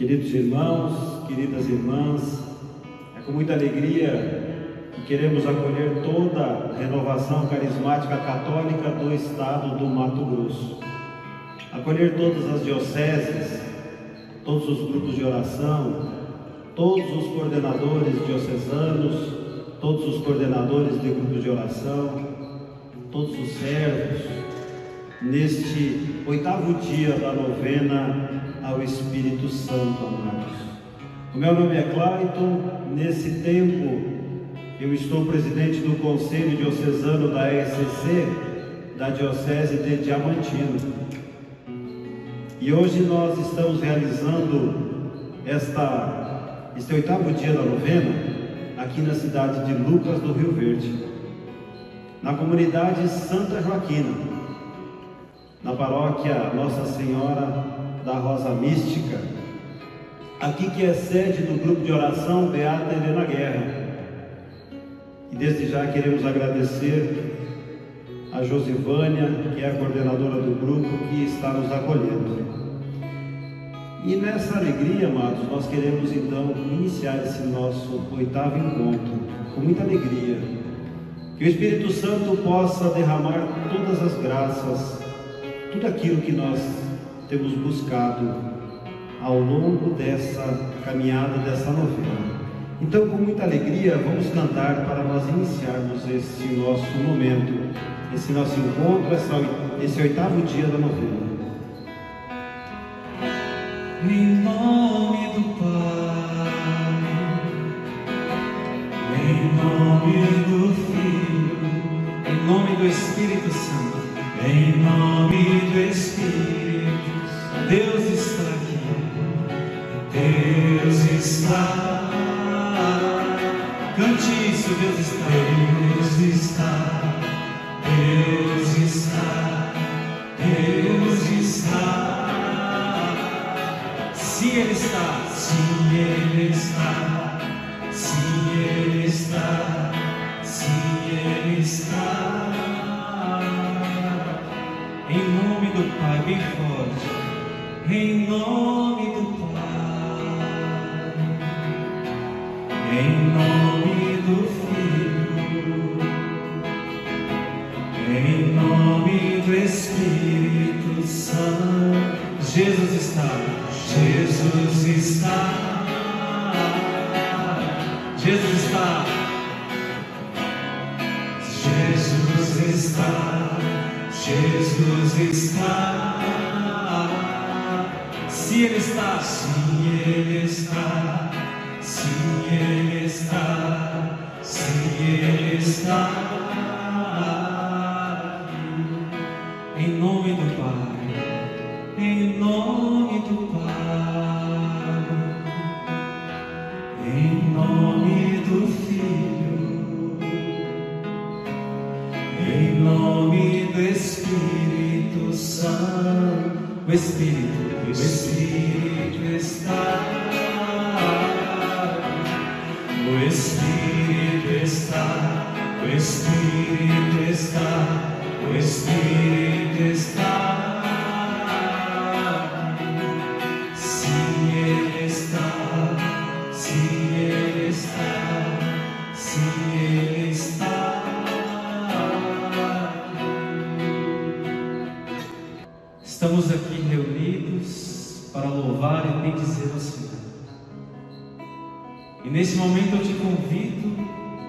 Queridos irmãos, queridas irmãs, é com muita alegria que queremos acolher toda a renovação carismática católica do estado do Mato Grosso. Acolher todas as dioceses, todos os grupos de oração, todos os coordenadores diocesanos, todos os coordenadores de grupos de oração, todos os servos, neste oitavo dia da novena ao Espírito Santo, amados. O meu nome é Clayton, nesse tempo eu estou presidente do Conselho Diocesano da ECC, da Diocese de Diamantino. E hoje nós estamos realizando esta, este oitavo dia da novena aqui na cidade de Lucas do Rio Verde, na comunidade Santa Joaquina, na paróquia Nossa Senhora da Rosa Mística, aqui que é sede do grupo de oração Beata Helena Guerra. E desde já queremos agradecer a Josivânia, que é a coordenadora do grupo, que está nos acolhendo. E nessa alegria, amados, nós queremos então iniciar esse nosso oitavo encontro com muita alegria. Que o Espírito Santo possa derramar todas as graças, tudo aquilo que nós temos buscado ao longo dessa caminhada, dessa novena. Então, com muita alegria, vamos cantar para nós iniciarmos esse nosso momento, esse nosso encontro, esse oitavo dia da novena. Em nome do Pai, em nome do Filho, em nome do Espírito Santo, em nome do Espírito, Em nome do Filho. Em nome do Espírito Santo. Jesus está. Jesus está. Jesus está. Jesus está. Jesus está. Se Ele está, se Ele está, se Ele está, se Ele está. Estamos aqui reunidos para louvar e bendizer o Senhor. E nesse momento eu te convido,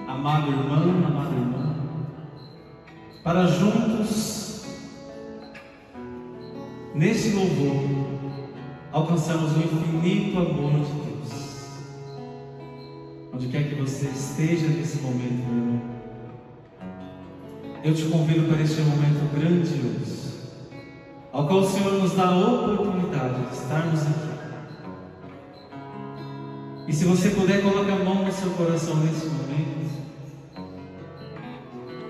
amado irmão, amada irmã, para juntos, nesse louvor, alcançarmos o infinito amor de Deus. Onde quer que você esteja nesse momento, meu irmão, eu te convido para este momento grandioso, ao qual o Senhor nos dá a oportunidade de estarmos aqui. E se você puder, coloque a mão no seu coração nesse momento.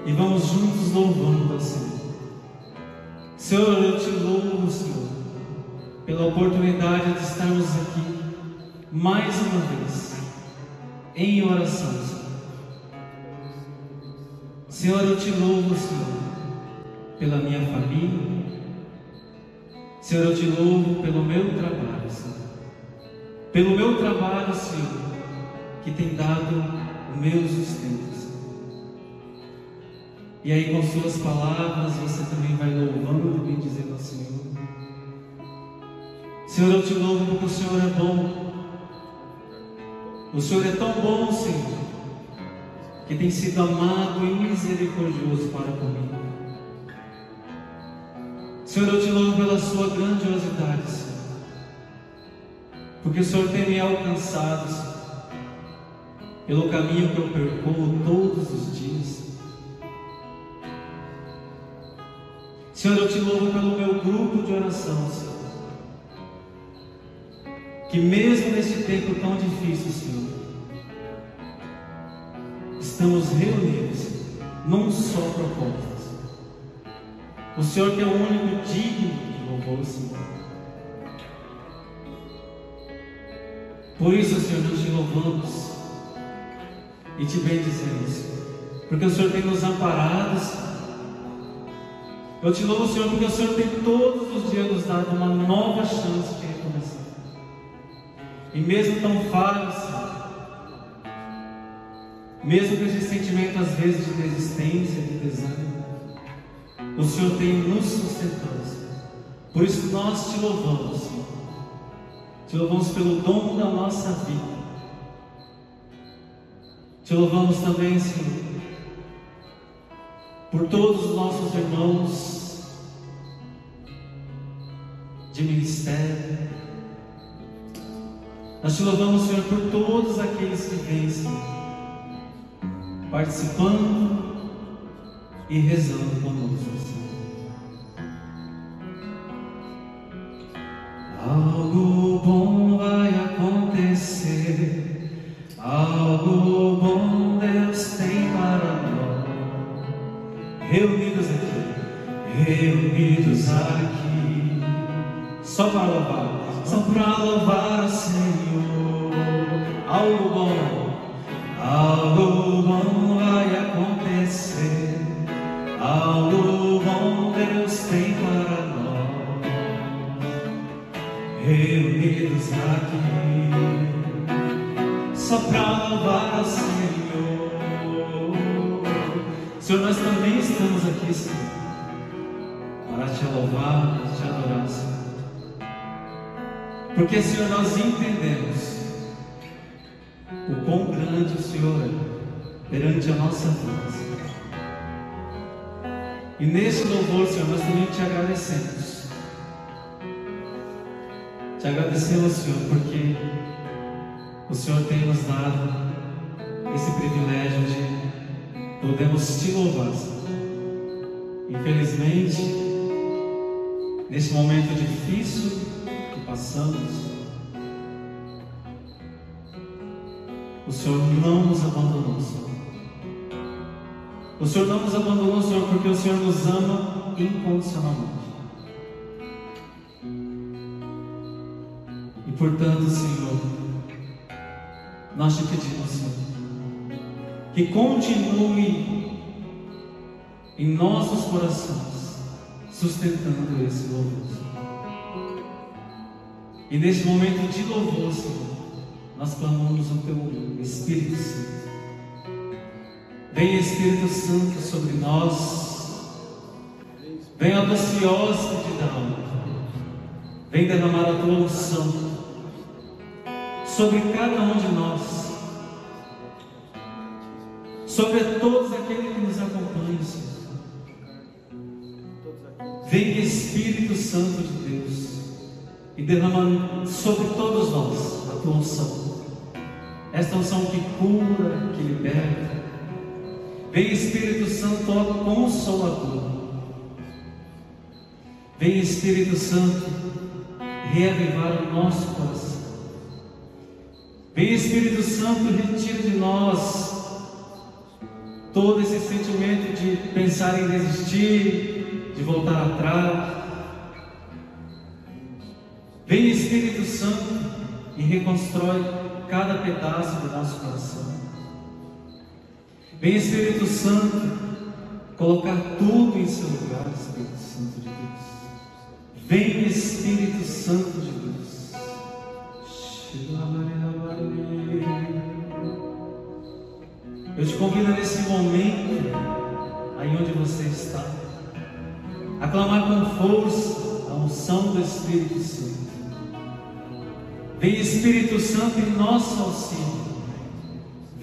E vamos juntos louvando ao Senhor. Senhor, eu te louvo, Senhor, pela oportunidade de estarmos aqui mais uma vez em oração, Senhor. Senhor, eu te louvo, Senhor, pela minha família. Senhor, eu te louvo pelo meu trabalho, Senhor. pelo meu trabalho, Senhor, que tem dado o meu sustento. E aí, com Suas palavras, você também vai louvando e bendizendo ao Senhor. Senhor, eu te louvo porque o Senhor é bom. O Senhor é tão bom, Senhor, que tem sido amado e misericordioso para comigo. Senhor, eu te louvo pela Sua grandiosidade, Senhor. Porque o Senhor tem me alcançado, Senhor, pelo caminho que eu percorro todos os dias. Senhor, eu te louvo pelo meu grupo de oração, Senhor. Que mesmo neste tempo tão difícil, Senhor, estamos reunidos num só propósito. O Senhor que é o único digno de louvor, Senhor. Por isso, Senhor, nós te louvamos e te bendizemos, Senhor. Porque o Senhor tem nos amparado, Senhor. Eu te louvo, Senhor, porque o Senhor tem todos os dias nos dado uma nova chance de recomeçar. E mesmo tão falhos, mesmo com esse sentimento às vezes de desistência, de desânimo, o Senhor tem nos sustentado. Por isso nós te louvamos, Senhor. Te louvamos pelo dom da nossa vida. Te louvamos também, Senhor, por todos os nossos irmãos de ministério. Nós te louvamos, Senhor, por todos aqueles que vêm, Senhor, participando e rezando conosco, aqui, só para louvar, só para louvar nossa Senhor. E nesse louvor, Senhor, nós também te agradecemos. Te agradecemos, Senhor, porque o Senhor tem nos dado esse privilégio de podemos te louvar. Infelizmente, nesse momento difícil que passamos, o Senhor não nos abandonou, Senhor. O Senhor não nos abandonou, Senhor, porque o Senhor nos ama incondicionalmente. E portanto, Senhor, nós te pedimos, Senhor, que continue em nossos corações, sustentando esse louvor. E neste momento de louvor, Senhor, nós clamamos o Teu Espírito Santo. Vem Espírito Santo sobre nós. Vem a da alma. Vem derramar a tua unção sobre cada um de nós sobre todos aqueles que nos acompanham, Senhor. Vem Espírito Santo de Deus e derrama sobre todos nós a tua unção. Esta unção que cura, que liberta. Vem Espírito Santo, Consolador. Vem Espírito Santo reavivar o nosso coração. Vem Espírito Santo, retira de nós todo esse sentimento de pensar em desistir, de voltar atrás. Vem Espírito Santo e reconstrói cada pedaço do nosso coração. Vem Espírito Santo colocar tudo em seu lugar, Espírito Santo de Deus. Vem Espírito Santo de Deus. Eu te convido nesse momento, aí onde você está, a clamar com força a unção do Espírito Santo. Vem Espírito Santo em nosso auxílio.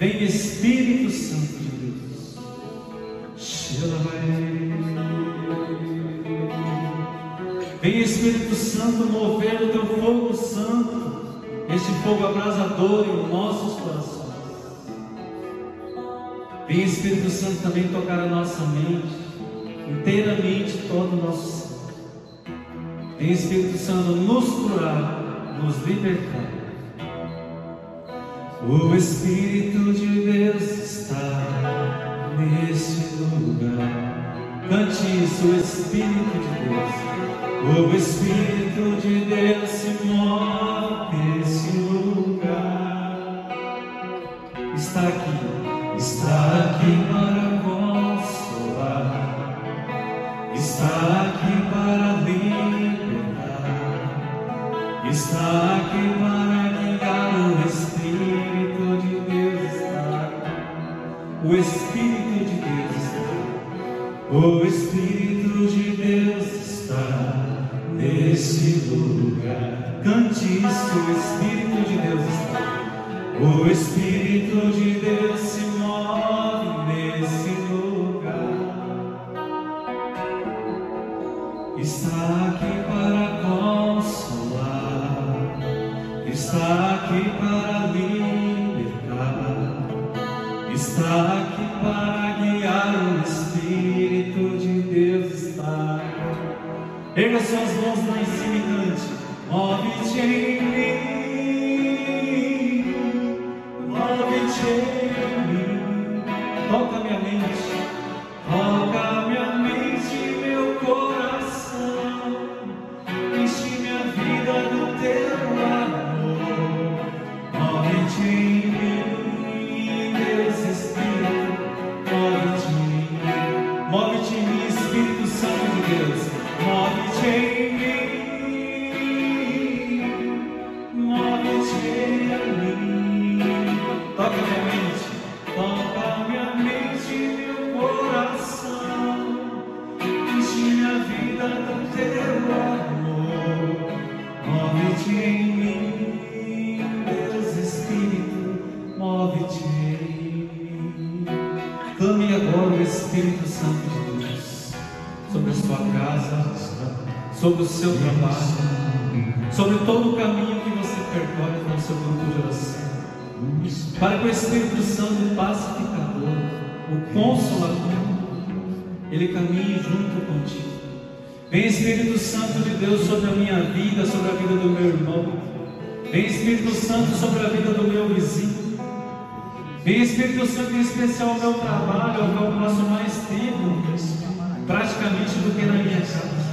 Vem Espírito Santo de Deus. Vem Espírito Santo mover o teu fogo santo, este fogo abrasador em nossos corações. Vem Espírito Santo também tocar a nossa mente, inteiramente todo o nosso ser. Vem Espírito Santo nos curar, nos libertar. O Espírito de Deus está neste lugar. Cante isso, o Espírito de Deus. O Espírito de Deus se move nesse lugar. Está aqui, está aqui para Santo sobre a vida do meu vizinho. Vem Espírito Santo em especial ao meu trabalho, ao que eu passo mais tempo, praticamente do que na minha casa.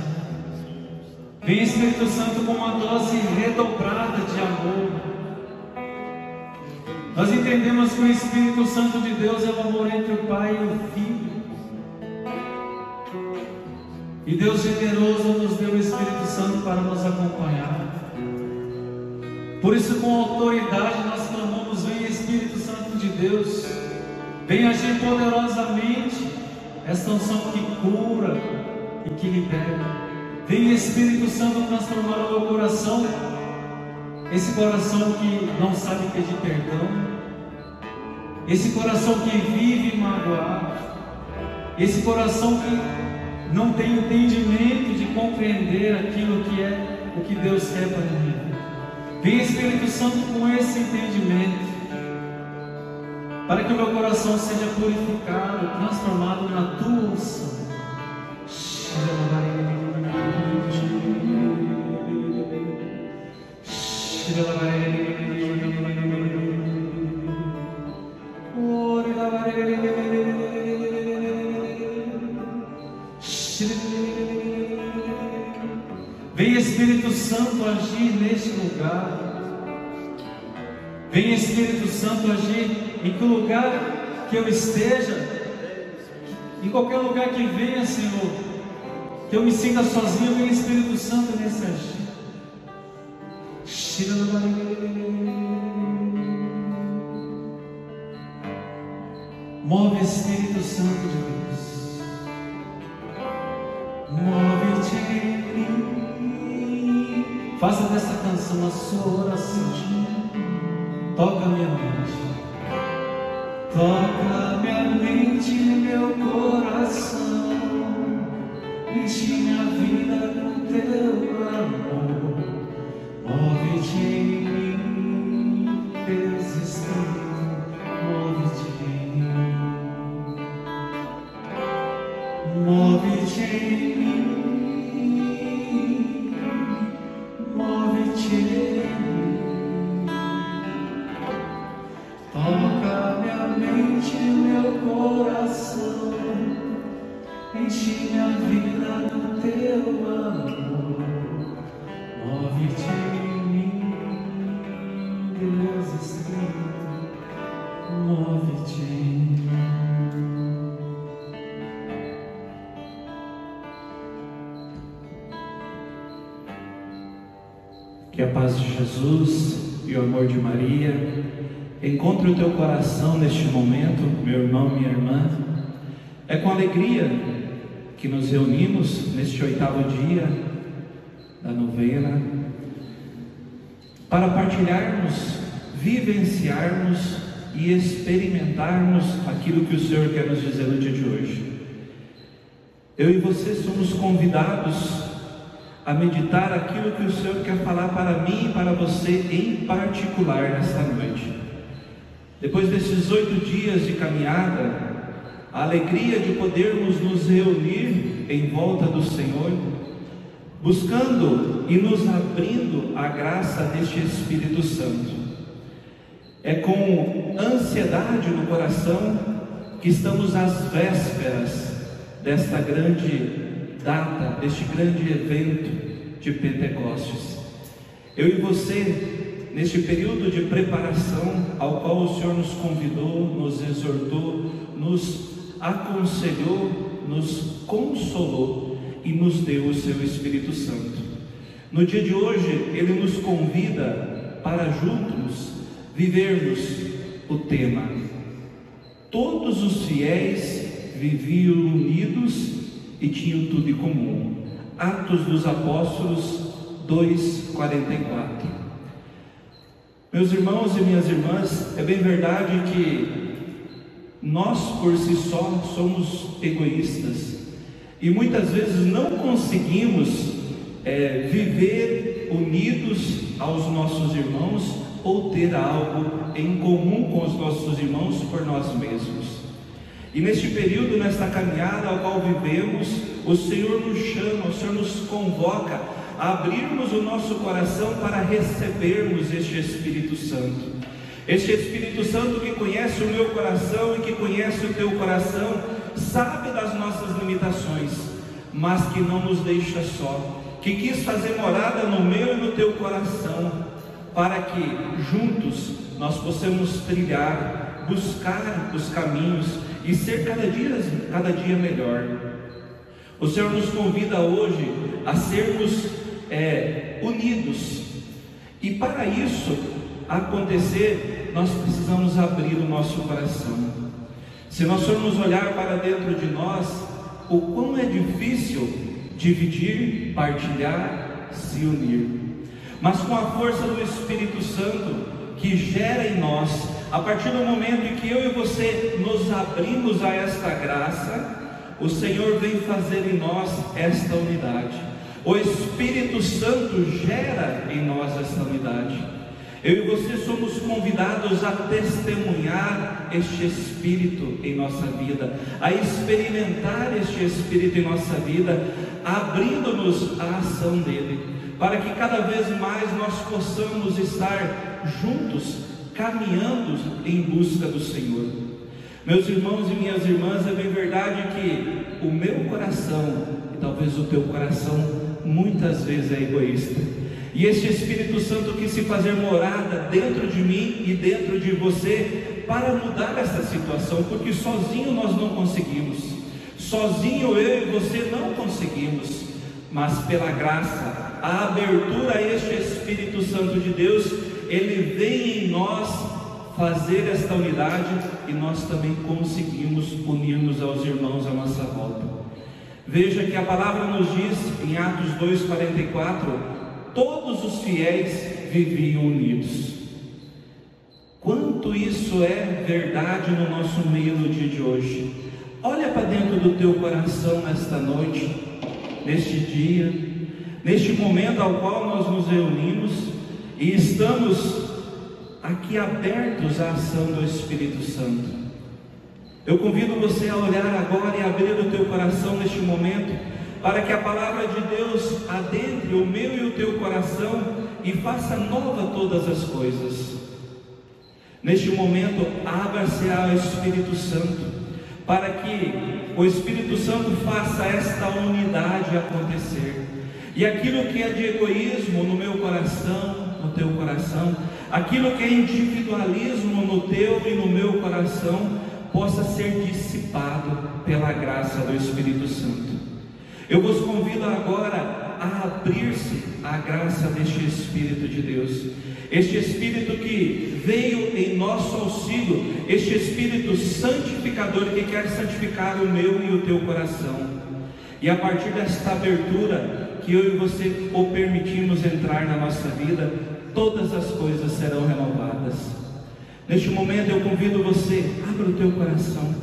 Vem Espírito Santo com uma dose redobrada de amor. Nós entendemos que o Espírito Santo de Deus é o amor entre o Pai e o Filho. E Deus generoso nos deu o Espírito Santo para nos acompanhar. Por isso, com autoridade, nós clamamos: Vem Espírito Santo de Deus, vem agir poderosamente, esta unção que cura e que liberta. Vem Espírito Santo transformar o meu coração, esse coração que não sabe pedir perdão, esse coração que vive magoado, esse coração que não tem entendimento de compreender aquilo que é o que Deus quer para mim. Vem Espírito Santo com esse entendimento, para que o meu coração seja purificado, transformado na tua unção. Vem Espírito Santo agir neste lugar. Vem Espírito Santo agir em que lugar que eu esteja, em qualquer lugar que venha, Senhor, que eu me sinta sozinho, vem Espírito Santo nesse agir. Move Espírito Santo de Deus. Move-te em mim. Faça dessa canção a sua oração. Toca minha mente. Toca minha mente e meu coração. Enche minha vida com teu amor. Move-te paz de Jesus e o amor de Maria encontre o teu coração neste momento, meu irmão, minha irmã. É com alegria que nos reunimos neste oitavo dia da novena para partilharmos, vivenciarmos e experimentarmos aquilo que o Senhor quer nos dizer no dia de hoje. Eu e você somos convidados a meditar aquilo que o Senhor quer falar para mim e para você em particular nesta noite. Depois desses oito dias de caminhada, a alegria de podermos nos reunir em volta do Senhor, buscando e nos abrindo a graça deste Espírito Santo. É com ansiedade no coração que estamos às vésperas desta grande data, deste grande evento de Pentecostes. Eu e você, neste período de preparação ao qual o Senhor nos convidou, nos exortou, nos aconselhou, nos consolou e nos deu o seu Espírito Santo. No dia de hoje, ele nos convida para juntos vivermos o tema. Todos os fiéis viviam unidos e tinham tudo em comum. Atos dos Apóstolos 2:44. Meus irmãos e minhas irmãs, é bem verdade que nós por si só somos egoístas e muitas vezes não conseguimos é, viver unidos aos nossos irmãos ou ter algo em comum com os nossos irmãos por nós mesmos. E neste período, nesta caminhada ao qual vivemos, o Senhor nos chama, o Senhor nos convoca a abrirmos o nosso coração para recebermos este Espírito Santo. Este Espírito Santo que conhece o meu coração e que conhece o teu coração, sabe das nossas limitações, mas que não nos deixa só, que quis fazer morada no meu e no teu coração, para que juntos nós possamos trilhar, buscar os caminhos e ser cada dia, cada dia melhor. O Senhor nos convida hoje a sermos é, unidos, e para isso acontecer, nós precisamos abrir o nosso coração. Se nós formos olhar para dentro de nós, o quão é difícil dividir, partilhar, se unir. Mas com a força do Espírito Santo que gera em nós a partir do momento em que eu e você nos abrimos a esta graça, o Senhor vem fazer em nós esta unidade. O Espírito Santo gera em nós esta unidade. Eu e você somos convidados a testemunhar este Espírito em nossa vida, a experimentar este Espírito em nossa vida, abrindo-nos à ação dele, para que cada vez mais nós possamos estar juntos caminhando em busca do Senhor. Meus irmãos e minhas irmãs, é bem verdade que o meu coração, e talvez o teu coração, muitas vezes é egoísta. E este Espírito Santo quis se fazer morada dentro de mim e dentro de você para mudar essa situação, porque sozinho nós não conseguimos. Sozinho eu e você não conseguimos, mas pela graça a abertura a este Espírito Santo de Deus, ele vem em nós fazer esta unidade e nós também conseguimos unir-nos aos irmãos à nossa volta. Veja que a palavra nos diz em Atos 2,44: todos os fiéis viviam unidos. Quanto isso é verdade no nosso meio no dia de hoje. Olha para dentro do teu coração nesta noite, neste dia, neste momento ao qual nós nos reunimos e estamos aqui abertos à ação do Espírito Santo. Eu convido você a olhar agora e abrir o teu coração neste momento, para que a palavra de Deus adentre o meu e o teu coração e faça nova todas as coisas. Neste momento, abra-se ao Espírito Santo, para que o Espírito Santo faça esta unidade acontecer. E aquilo que é de egoísmo no meu coração, no teu coração, aquilo que é individualismo no teu e no meu coração, possa ser dissipado pela graça do Espírito Santo. Eu vos convido agora a abrir-se à graça deste Espírito de Deus este Espírito que veio em nosso auxílio, este Espírito santificador que quer santificar o meu e o teu coração. E a partir desta abertura que eu e você o permitimos entrar na nossa vida, todas as coisas serão renovadas. Neste momento eu convido você, abra o teu coração,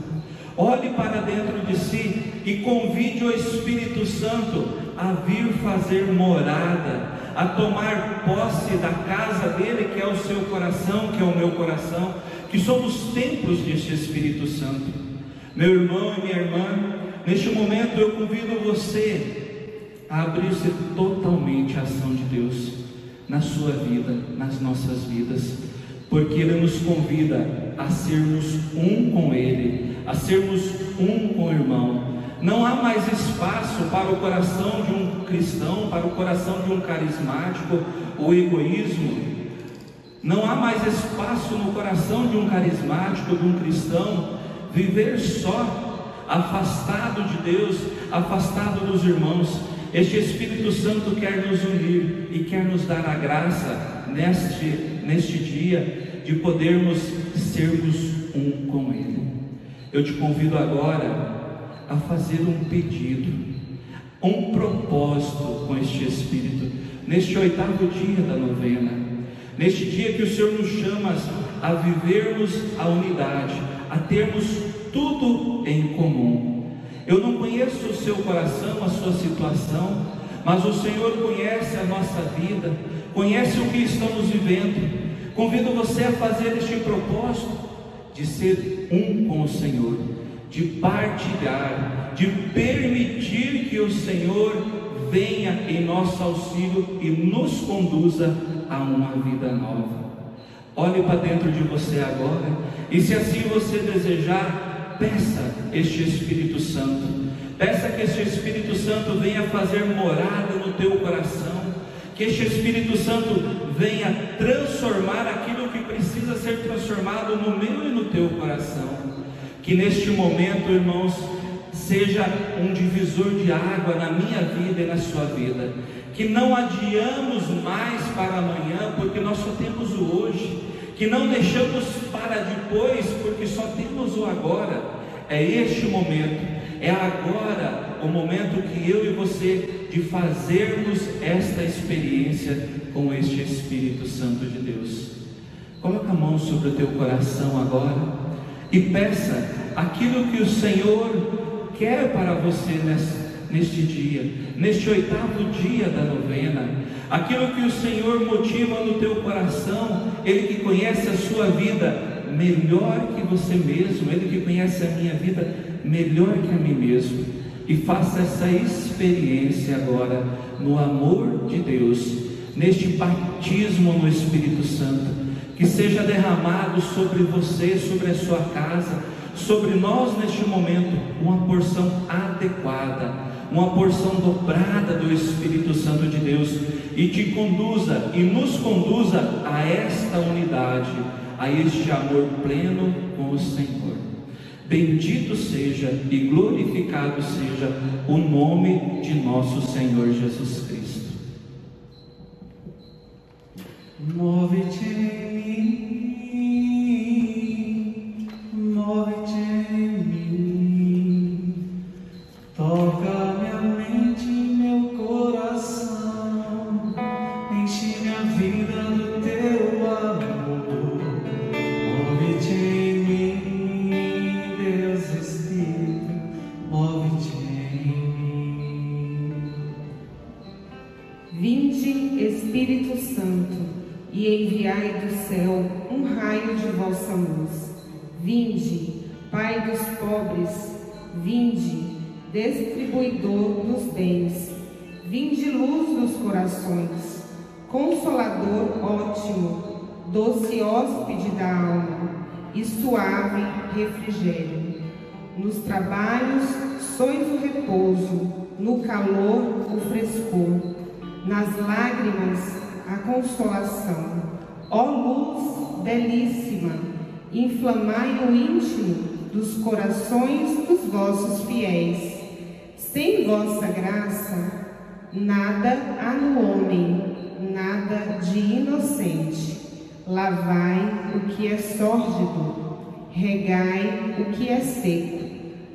olhe para dentro de si e convide o Espírito Santo a vir fazer morada a tomar posse da casa dele, que é o seu coração, que é o meu coração, que somos templos deste Espírito Santo. Meu irmão e minha irmã, neste momento eu convido você a abrir-se totalmente à ação de Deus na sua vida, nas nossas vidas, porque Ele nos convida a sermos um com Ele, a sermos um com o irmão, não há mais espaço para o coração de um cristão, para o coração de um carismático, o egoísmo. Não há mais espaço no coração de um carismático, de um cristão, viver só, afastado de Deus, afastado dos irmãos. Este Espírito Santo quer nos unir e quer nos dar a graça neste, neste dia de podermos sermos um com Ele. Eu te convido agora a fazer um pedido, um propósito com este Espírito, neste oitavo dia da novena, neste dia que o Senhor nos chama a vivermos a unidade, a termos tudo em comum. Eu não conheço o seu coração, a sua situação, mas o Senhor conhece a nossa vida, conhece o que estamos vivendo. Convido você a fazer este propósito de ser um com o Senhor de partilhar, de permitir que o Senhor venha em nosso auxílio e nos conduza a uma vida nova. Olhe para dentro de você agora e, se assim você desejar, peça este Espírito Santo. Peça que este Espírito Santo venha fazer morada no teu coração, que este Espírito Santo venha transformar aquilo que precisa ser transformado no meu e no teu coração. Que neste momento, irmãos, seja um divisor de água na minha vida e na sua vida. Que não adiamos mais para amanhã, porque nós só temos o hoje. Que não deixamos para depois, porque só temos o agora. É este momento, é agora o momento que eu e você de fazermos esta experiência com este Espírito Santo de Deus. Coloca a mão sobre o teu coração agora e peça aquilo que o Senhor quer para você neste dia, neste oitavo dia da novena, aquilo que o Senhor motiva no teu coração, Ele que conhece a sua vida melhor que você mesmo, Ele que conhece a minha vida melhor que a mim mesmo, e faça essa experiência agora no amor de Deus, neste batismo no Espírito Santo que seja derramado sobre você, sobre a sua casa, sobre nós neste momento, uma porção adequada, uma porção dobrada do Espírito Santo de Deus e te conduza e nos conduza a esta unidade, a este amor pleno com o Senhor. Bendito seja e glorificado seja o nome de nosso Senhor Jesus Cristo. Move-te. Refrigério. Nos trabalhos sois o repouso, no calor o frescor, nas lágrimas a consolação. Ó luz belíssima, inflamai o íntimo dos corações dos vossos fiéis. Sem vossa graça, nada há no homem, nada de inocente. Lavai o que é sórdido, regai o que é seco,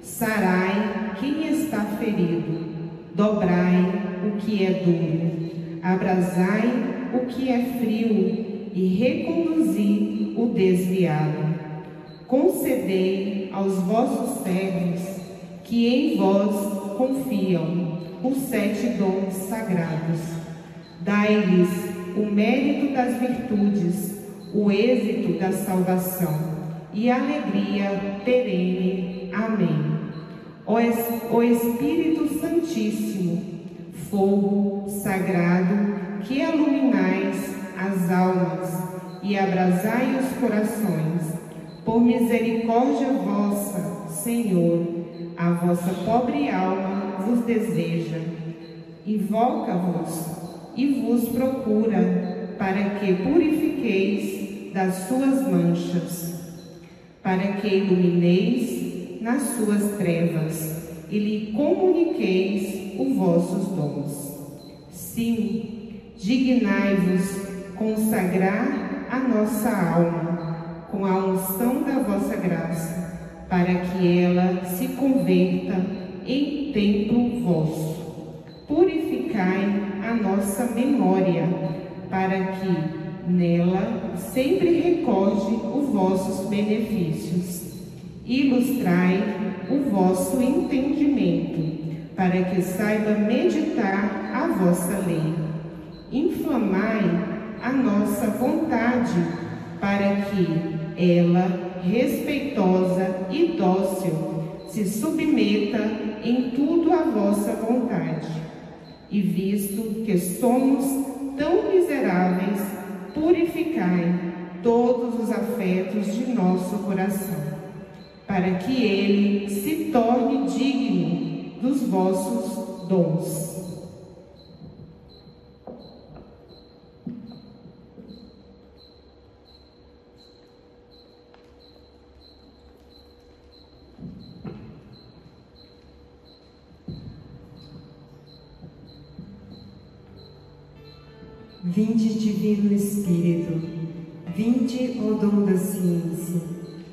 sarai quem está ferido, dobrai o que é duro, abrasai o que é frio e reconduzi o desviado. Concedei aos vossos servos que em vós confiam os sete dons sagrados. Dai-lhes o mérito das virtudes, o êxito da salvação e alegria perene. Amém. O Espírito Santíssimo, fogo sagrado que iluminais as almas e abrasai os corações, por misericórdia vossa, Senhor, a vossa pobre alma vos deseja, invoca-vos e vos procura, para que purifiqueis das suas manchas, para que ilumineis nas suas trevas e lhe comuniqueis os vossos dons. Sim, dignai-vos consagrar a nossa alma com a unção da vossa graça, para que ela se converta em templo vosso. Purificai a nossa memória, para que nela sempre recorde os vossos benefícios. Ilustrai o vosso entendimento, para que saiba meditar a vossa lei. Inflamai a nossa vontade, para que ela, respeitosa e dócil, se submeta em tudo à vossa vontade. E visto que somos tão miseráveis, purificai todos os afetos de nosso coração, para que ele se torne digno dos vossos dons. Vinde, Divino Espírito, vinde, ó dom da ciência,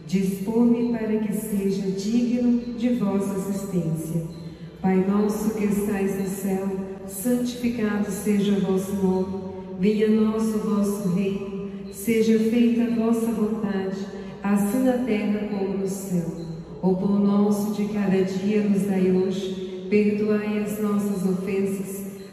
dispor-me para que seja digno de vossa assistência. Pai nosso que estais no céu, santificado seja o vosso nome, venha a nós o vosso reino, seja feita a vossa vontade, assim na terra como no céu. O pão nosso de cada dia nos dai hoje, perdoai as nossas ofensas,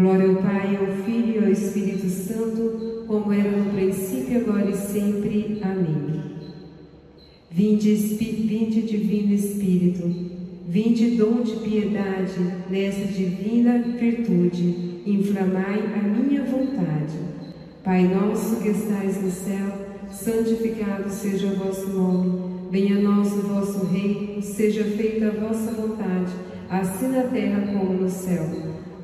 Glória ao Pai, ao Filho e ao Espírito Santo, como era no princípio, agora e sempre. Amém. Vinde, vinde Divino Espírito, vinde dom de piedade, nessa divina virtude, inflamai a minha vontade. Pai nosso que estais no céu, santificado seja o vosso nome. Venha a nós o vosso reino, seja feita a vossa vontade, assim na terra como no céu.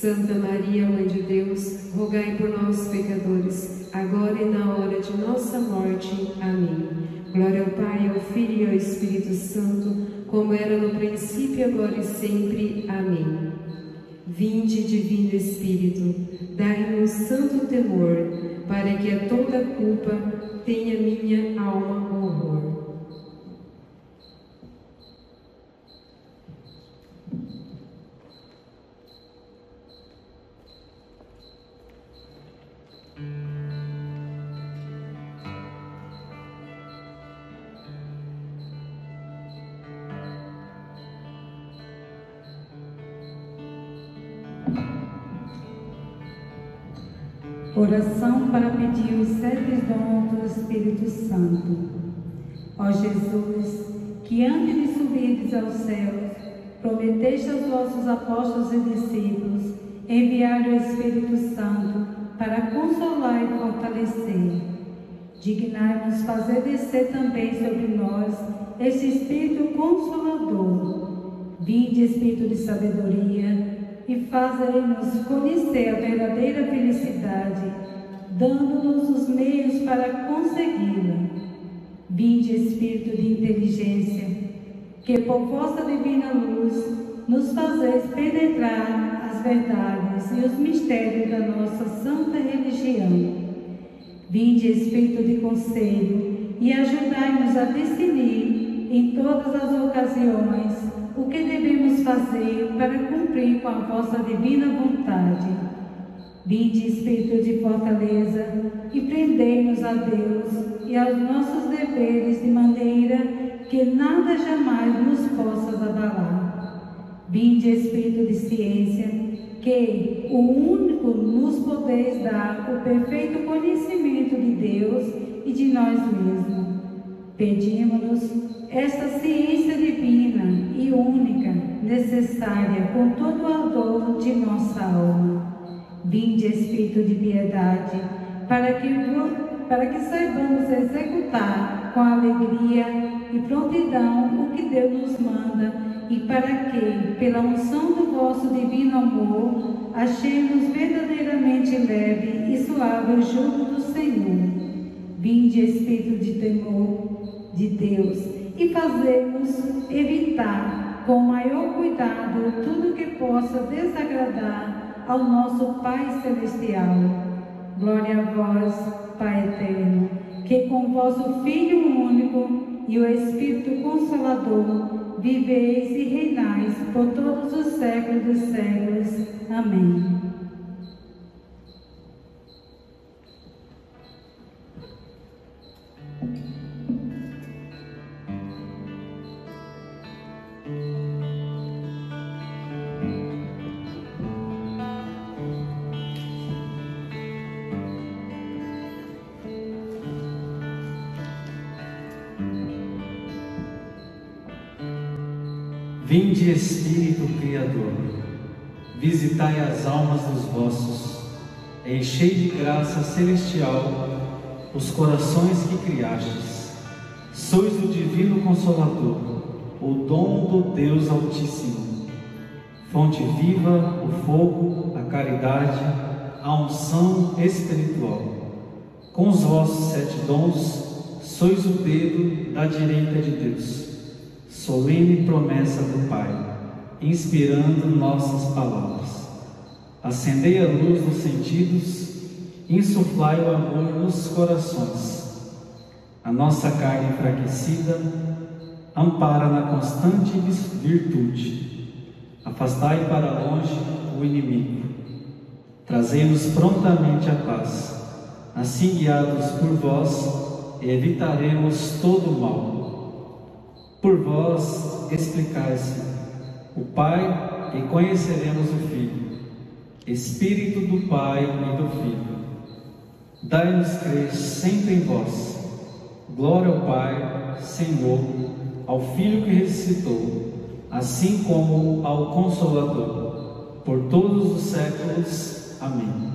Santa Maria, Mãe de Deus, rogai por nós, pecadores, agora e na hora de nossa morte. Amém. Glória ao Pai, ao Filho e ao Espírito Santo, como era no princípio, agora e sempre. Amém. Vinde, Divino Espírito, dai-me um santo temor, para que a toda culpa tenha minha alma horror. Oração para pedir os sete dons do Espírito Santo. Ó Jesus, que antes de subirdes aos céus, prometeste aos vossos apóstolos e discípulos enviar o Espírito Santo para consolar e fortalecer. Dignai-nos fazer descer também sobre nós esse Espírito Consolador. Vinde, Espírito de sabedoria, e fazei-nos conhecer a verdadeira felicidade, dando-nos os meios para consegui-la. Vinde, Espírito de inteligência, que por vossa divina luz nos fazeis penetrar as verdades e os mistérios da nossa santa religião. Vinde, Espírito de conselho, e ajudai-nos a decidir em todas as ocasiões o que devemos fazer para cumprir com a vossa divina vontade. Vinde, Espírito de fortaleza, e prendei-nos a Deus e aos nossos deveres de maneira que nada jamais nos possa abalar. Vinde, Espírito de ciência, que o único nos podeis dar o perfeito conhecimento de Deus e de nós mesmos. Pedimos-nos esta ciência divina e única, necessária com todo o ardor de nossa alma. Vinde, Espírito de piedade, para que, para que saibamos executar com alegria e prontidão o que Deus nos manda e para que, pela unção do vosso divino amor, achemos verdadeiramente leve e suave o jugo do Senhor. Vinde, Espírito de temor de Deus, e fazemos evitar com maior cuidado tudo que possa desagradar ao nosso Pai Celestial. Glória a vós, Pai Eterno, que com vosso Filho único e o Espírito Consolador viveis e reinais por todos os séculos dos séculos. Amém. Vinde Espírito Criador, visitai as almas dos vossos, enchei de graça celestial os corações que criastes. Sois o divino Consolador, o dom do Deus Altíssimo, fonte viva, o fogo, a caridade, a unção espiritual. Com os vossos sete dons, sois o dedo da direita de Deus solene promessa do Pai, inspirando nossas palavras. Acendei a luz dos sentidos, insuflai o amor nos corações. A nossa carne enfraquecida ampara na constante virtude. Afastai para longe o inimigo. Trazei-nos prontamente a paz. Assim, guiados por vós, evitaremos todo o mal por vós explicai-se o Pai e conheceremos o Filho, Espírito do Pai e do Filho. Dai-nos crer sempre em vós. Glória ao Pai, Senhor, ao Filho que ressuscitou, assim como ao Consolador, por todos os séculos. Amém.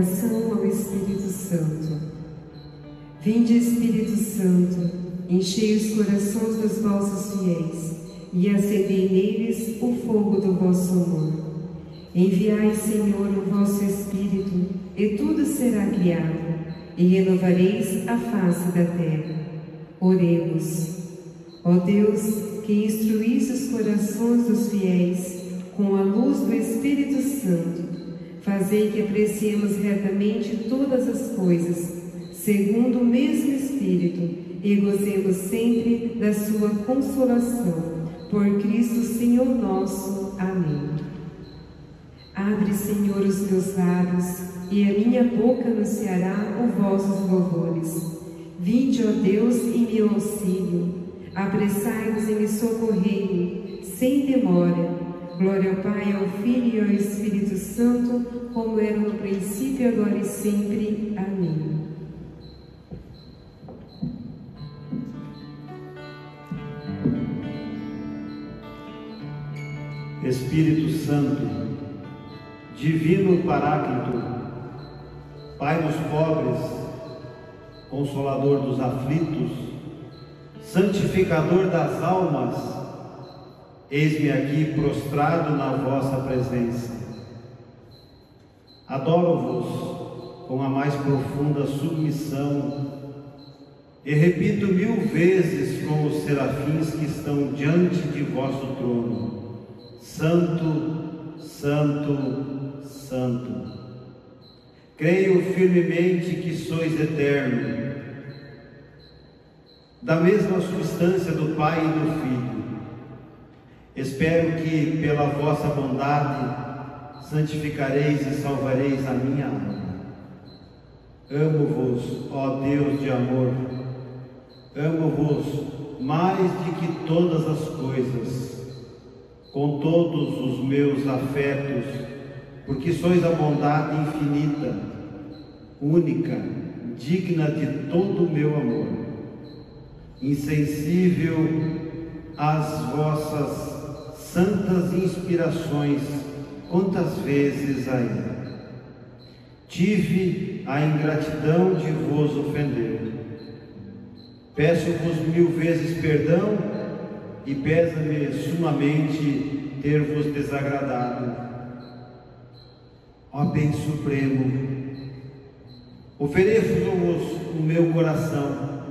Invocação ao Espírito Santo. Vinde, Espírito Santo, enchei os corações dos vossos fiéis e acendei neles o fogo do vosso amor. Enviai, Senhor, o vosso Espírito, e tudo será criado, e renovareis a face da terra. Oremos. Ó Deus, que instruís os corações dos fiéis com a luz do Espírito Santo, Fazei que apreciemos retamente todas as coisas, segundo o mesmo Espírito, e gozemos sempre da sua consolação. Por Cristo Senhor nosso. Amém. Abre, Senhor, os teus lábios, e a minha boca anunciará os vossos louvores. Vinde, ó Deus, em meu auxílio. Apressai-vos em me socorrer, sem demora Glória ao Pai, ao Filho e ao Espírito Santo, como era no princípio, agora e sempre. Amém. Espírito Santo, Divino Paráclito, Pai dos pobres, Consolador dos aflitos, Santificador das almas, Eis-me aqui prostrado na vossa presença. Adoro-vos com a mais profunda submissão e repito mil vezes com os serafins que estão diante de vosso trono: Santo, Santo, Santo. Creio firmemente que sois eterno, da mesma substância do Pai e do Filho Espero que, pela vossa bondade, santificareis e salvareis a minha alma. Amo-vos, ó Deus de amor, amo-vos mais de que todas as coisas, com todos os meus afetos, porque sois a bondade infinita, única, digna de todo o meu amor, insensível às vossas santas inspirações, quantas vezes ainda tive a ingratidão de vos ofender. Peço-vos mil vezes perdão e pesa-me sumamente ter-vos desagradado. Ó bem supremo, ofereço-vos o meu coração,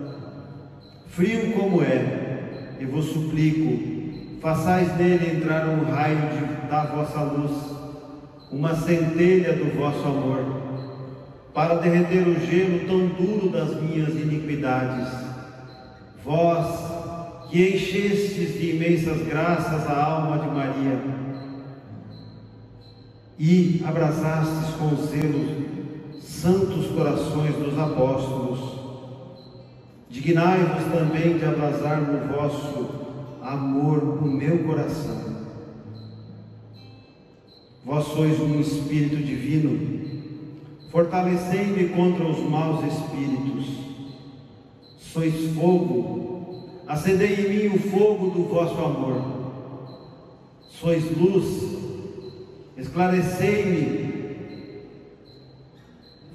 frio como é, e vos suplico façais nele entrar um raio de, da vossa luz, uma centelha do vosso amor, para derreter o gelo tão duro das minhas iniquidades. Vós, que enchestes de imensas graças a alma de Maria, e abrasastes com zelo santos corações dos apóstolos, dignai-vos também de abrasar no vosso amor no meu coração. Vós sois um Espírito divino, fortalecei-me contra os maus espíritos. Sois fogo, acendei em mim o fogo do vosso amor. Sois luz, esclarecei-me,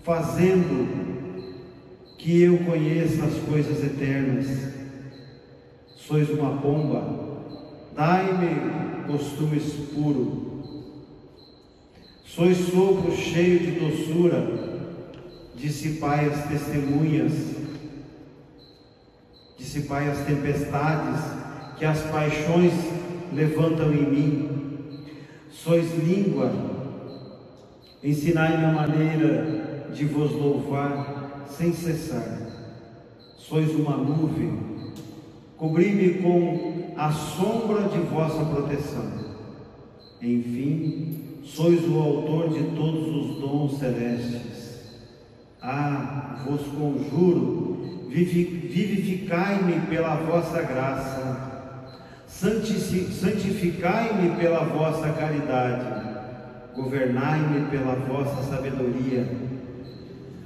fazendo que eu conheça as coisas eternas sois uma pomba, dai-me costumes puro. Sois sopro cheio de doçura, dissipai as testemunhas, dissipai as tempestades que as paixões levantam em mim. Sois língua, ensinai-me a maneira de vos louvar sem cessar. Sois uma nuvem, Cobri-me com a sombra de vossa proteção. Enfim, sois o autor de todos os dons celestes. Ah, vos conjuro, vivificai-me pela vossa graça, santificai-me pela vossa caridade, governai-me pela vossa sabedoria,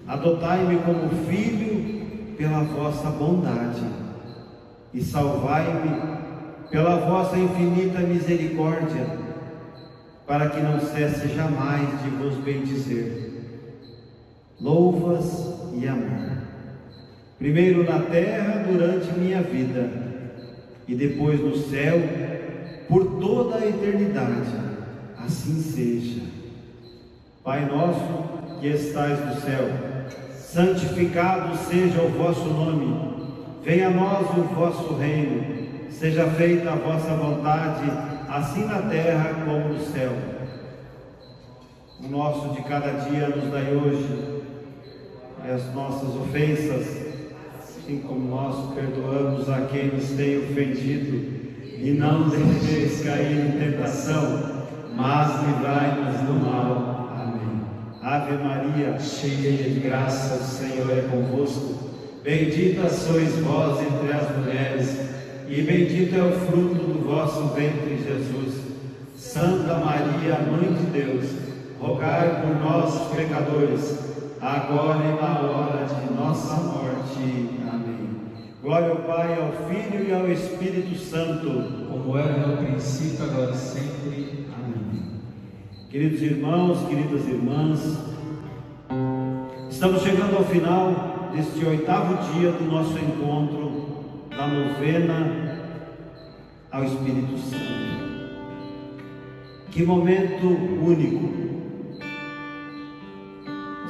adotai-me como filho pela vossa bondade e salvai-me pela vossa infinita misericórdia, para que não cesse jamais de vos bendizer. louvas e amor. Primeiro na terra durante minha vida e depois no céu por toda a eternidade. Assim seja. Pai nosso que estais no céu, santificado seja o vosso nome. Venha a nós o vosso reino. Seja feita a vossa vontade, assim na terra como no céu. O nosso de cada dia nos dai hoje e as nossas ofensas, assim como nós perdoamos a quem nos tem ofendido. E não deixeis cair em tentação, mas livrai-nos do mal. Amém. Ave Maria, cheia de graça, o Senhor é convosco. Bendita sois vós entre as mulheres, e bendito é o fruto do vosso ventre, Jesus. Santa Maria, Mãe de Deus, rogai por nós, pecadores, agora e na hora de nossa morte. Amém. Glória ao Pai, ao Filho e ao Espírito Santo, como era no princípio, agora e sempre. Amém. Queridos irmãos, queridas irmãs, estamos chegando ao final deste oitavo dia do nosso encontro da novena ao Espírito Santo. Que momento único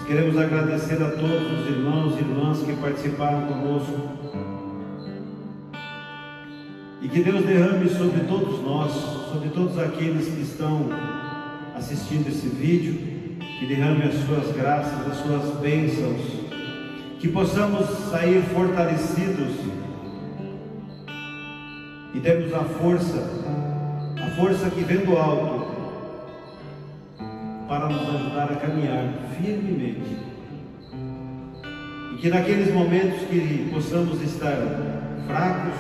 Queremos agradecer a todos os irmãos e irmãs que participaram conosco. E que Deus derrame sobre todos nós, sobre todos aqueles que estão assistindo esse vídeo, que derrame as suas graças, as suas bênçãos, que possamos sair fortalecidos e termos a força, a força que vem do alto, para nos ajudar a caminhar firmemente. E que naqueles momentos que possamos estar fracos,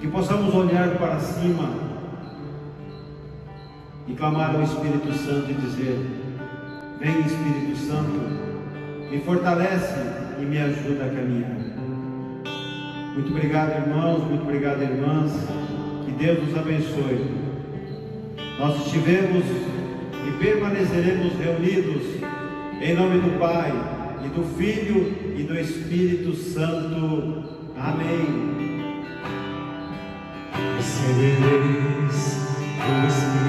que possamos olhar para cima e clamar ao Espírito Santo e dizer: Vem Espírito Santo, me fortalece e me ajuda a caminhar. Muito obrigado, irmãos, muito obrigado, irmãs. Que Deus nos abençoe. Nós estivemos e permaneceremos reunidos em nome do Pai e do Filho e do Espírito Santo. Amém. Recebereis o Espírito